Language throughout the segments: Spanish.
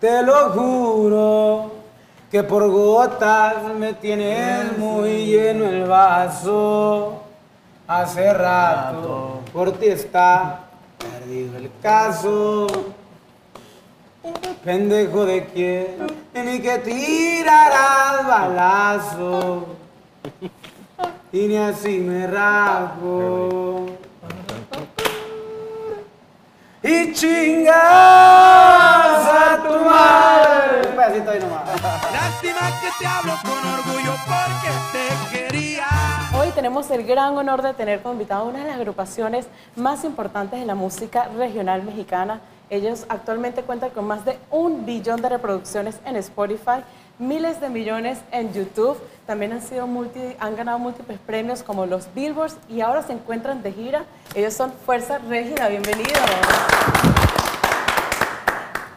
Te lo juro que por gotas me tienes muy lleno el vaso. Hace rato por ti está perdido el caso. Pendejo de quién, ni que tirarás balazo. Y ni así me rajo. Y chingas a tu madre. Un pedacito ahí nomás. Lástima que te hablo con orgullo porque te quería. Hoy tenemos el gran honor de tener como invitado a una de las agrupaciones más importantes de la música regional mexicana. Ellos actualmente cuentan con más de un billón de reproducciones en Spotify, miles de millones en YouTube. También han, sido multi- han ganado múltiples premios como los Billboards y ahora se encuentran de gira. Ellos son Fuerza Régida, bienvenidos.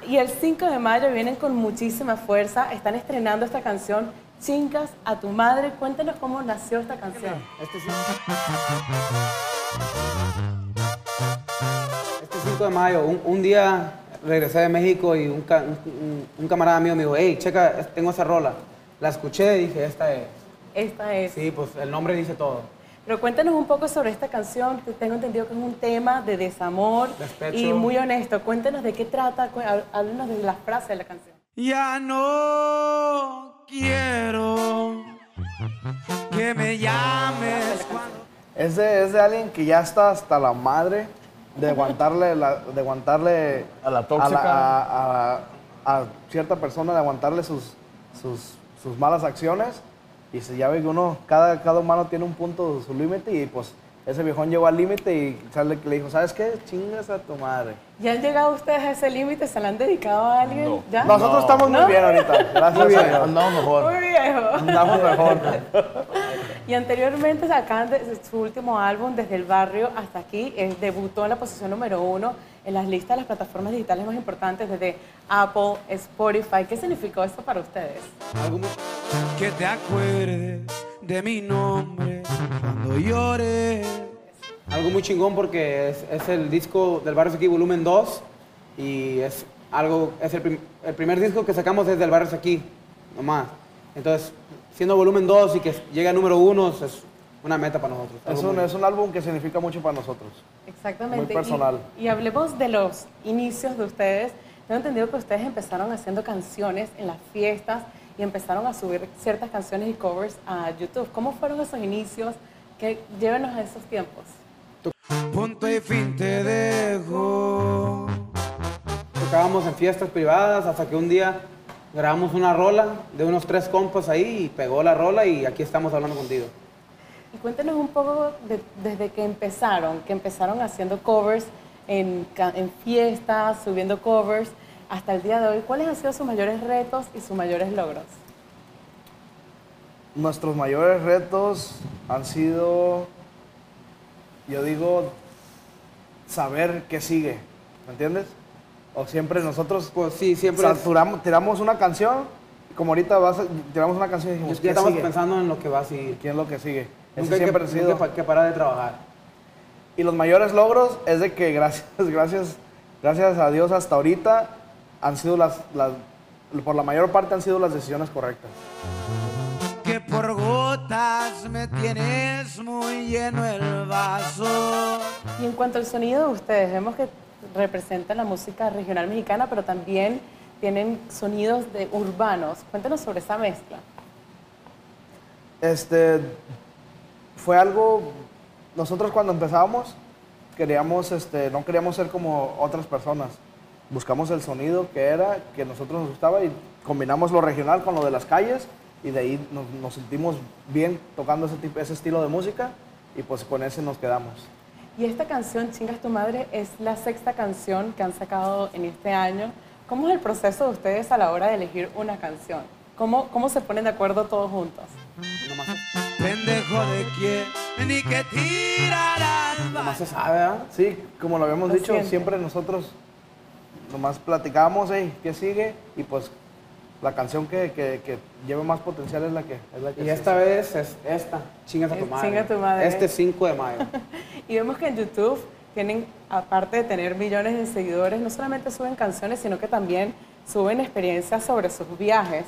Y el 5 de mayo vienen con muchísima fuerza. Están estrenando esta canción, Chingas a tu madre. Cuéntenos cómo nació esta canción. Este sí. Este 5 de mayo, un, un día regresé de México y un, un- camarada mío me dijo, hey, checa, tengo esa rola. La escuché y dije, esta es. Esta es. Sí, pues el nombre dice todo. Pero cuéntanos un poco sobre esta canción. que Tengo entendido que es un tema de desamor Despecho. y muy honesto. Cuéntenos de qué trata. cu- há- Háblenos de las frases de la canción. Ya no quiero que me llames cuando Es de, es de alguien que ya está hasta la madre de aguantarle, la- de aguantarle A la tóxica. a, a- a cierta persona, de aguantarle sus, sus, sus malas acciones. Y se ya ve que uno, cada, cada humano tiene un punto, su límite, y pues ese viejón llegó al límite y sale que le dijo, ¿sabes qué? Chingas a tu madre. ¿Ya han llegado ustedes a ese límite? ¿Se la han dedicado a alguien? No. ¿Ya? Nosotros estamos muy ¿No? bien ahorita, gracias a Dios. Andamos mejor. Muy viejo. Andamos mejor. Y anteriormente de su último álbum, Desde el Barrio hasta aquí, eh, debutó en la posición número uno en las listas de las plataformas digitales más importantes, desde Apple, Spotify. ¿Qué significó esto para ustedes? Algo muy- que te acuerdes de mi nombre cuando llores. Algo muy chingón porque es, es el disco del Barrio Aquí Volumen 2 y es algo, es el, prim- el primer disco que sacamos desde el Barrio Aquí, nomás. Entonces, siendo volumen 2 y que llegue a número 1 es una meta para nosotros. Es un, es un álbum que significa mucho para nosotros. Exactamente. Muy personal. Y, y hablemos de los inicios de ustedes. Tengo entendido que ustedes empezaron haciendo canciones en las fiestas y empezaron a subir ciertas canciones y covers a YouTube. ¿Cómo fueron esos inicios? Que llévenos a esos tiempos. Punto y fin te dejo. Tocábamos en fiestas privadas hasta que un día grabamos una rola de unos tres compas ahí y pegó la rola y aquí estamos hablando contigo. Y cuéntenos un poco de- desde que empezaron, que empezaron haciendo covers en, en fiestas, subiendo covers, hasta el día de hoy. ¿Cuáles han sido sus mayores retos y sus mayores logros? Nuestros mayores retos han sido, yo digo, saber qué sigue, ¿me entiendes? O siempre nosotros Pues sí, siempre saturamos, tiramos una canción, como ahorita vas a- tiramos una canción y dijimos, ya ¿qué estamos sigue? pensando en lo que va a seguir. ¿Quién es lo que sigue? Nunca hay, que, siempre ha nunca sido. hay que parar de trabajar. Y los mayores logros es de que gracias, gracias, gracias a Dios hasta ahorita han sido las, las, por la mayor parte han sido las decisiones correctas. Que por gotas me tienes muy lleno el vaso. Y en cuanto al sonido de ustedes, vemos que representan la música regional mexicana, pero también tienen sonidos de urbanos. Cuéntenos sobre esa mezcla. Este fue algo nosotros cuando empezábamos queríamos este no queríamos ser como otras personas. Buscamos el sonido que era que nosotros nos gustaba y combinamos lo regional con lo de las calles y de ahí nos, nos sentimos bien tocando ese tipo ese estilo de música y pues con ese nos quedamos. Y esta canción, Chingas tu madre, es la sexta canción que han sacado en este año. ¿Cómo es el proceso de ustedes a la hora de elegir una canción? ¿Cómo, cómo se ponen de acuerdo todos juntos? Nomás, Pendejo de quién, ni que tirarás nomás se sabe, ¿verdad? Sí, como lo habíamos Lo dicho, siempre nosotros nomás platicábamos, hey, ¿qué sigue? Y pues la canción que, que, que lleve más potencial es la que es la que Y esta vez es esta, chingas a tu Es madre. Chinga tu madre. Este 5 de mayo. Y vemos que en YouTube tienen, aparte de tener millones de seguidores, no solamente suben canciones, sino que también suben experiencias sobre sus viajes.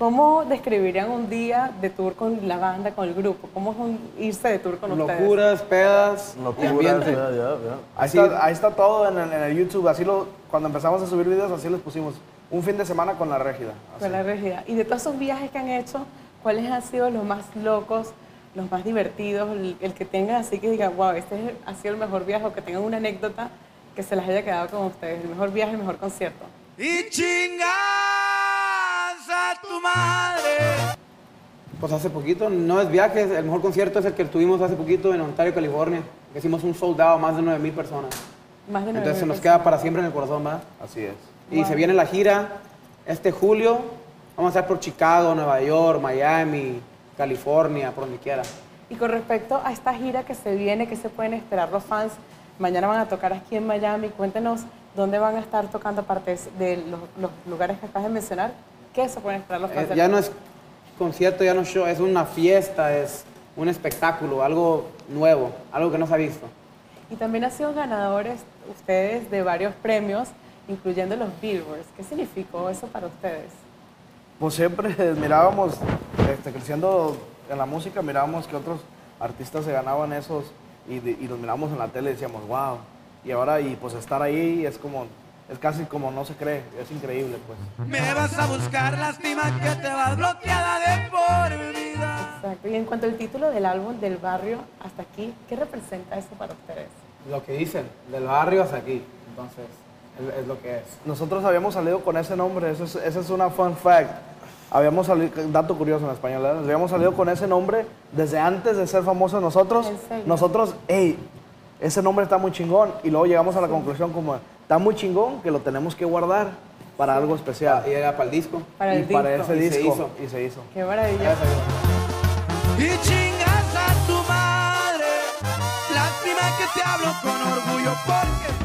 ¿Cómo describirían un día de tour con la banda, con el grupo? ¿Cómo es un- irse de tour con ustedes? Locuras, pedas Locuras, ambiente. ya, ya, ya. Ahí, está, ahí está todo en el, en el YouTube. Así lo, cuando empezamos a subir videos, así les pusimos. Un fin de semana con la régida. así. Con la regida. Y de todos esos viajes que han hecho, ¿cuáles han sido los más locos, los más divertidos, el, el que tengan así que digan, wow, este es- ha sido el mejor viaje, o que tengan una anécdota que se les haya quedado con ustedes, el mejor viaje, el mejor concierto? Y chingas Pues hace poquito, no es viaje, el mejor concierto es el que tuvimos hace poquito en Ontario, California. que Hicimos un soldado, más de 9 mil personas. Más de nueve Entonces se mil nos personas. queda para siempre en el corazón, ¿verdad? Así es. Y Wow. se viene la gira este julio. Vamos a estar por Chicago, Nueva York, Miami, California, por donde quiera. Y con respecto a esta gira que se viene, ¿qué se pueden esperar los fans? Mañana van a tocar aquí en Miami. Cuéntenos dónde van a estar tocando aparte de los, los lugares que acabas de mencionar. ¿Qué se pueden esperar los fans? Eh, ya no es concierto, ya no es show, es una fiesta, es un espectáculo, algo nuevo, algo que no se ha visto. Y también han sido ganadores ustedes de varios premios, incluyendo los Billboards. ¿Qué significó eso para ustedes? Pues siempre mirábamos, este, creciendo en la música, mirábamos que otros artistas se ganaban esos y, de- y los mirábamos en la tele y decíamos, wow. Y ahora, y pues estar ahí es como, es casi como no se cree, es increíble, pues. Me vas a buscar, lástima que te vas bloqueada de por vida. Exacto. Y en cuanto al título del álbum Del Barrio hasta aquí, ¿qué representa eso para ustedes? Lo que dicen, del barrio hasta aquí. Entonces, es, es lo que es. Nosotros habíamos salido con ese nombre, esa es, esa es una fun fact. Habíamos salido, dato curioso en español, ¿verdad? habíamos salido con ese nombre desde antes de ser famosos nosotros. Nosotros, hey, ese nombre está muy chingón. Y luego llegamos a la conclusión como, está muy chingón que lo tenemos que guardar para algo especial. Y era para el disco. Para el y para disco. ese Y se disco. hizo. Y se hizo. Qué maravilla. Y chingas a tu madre. Lástima que te hablo con orgullo porque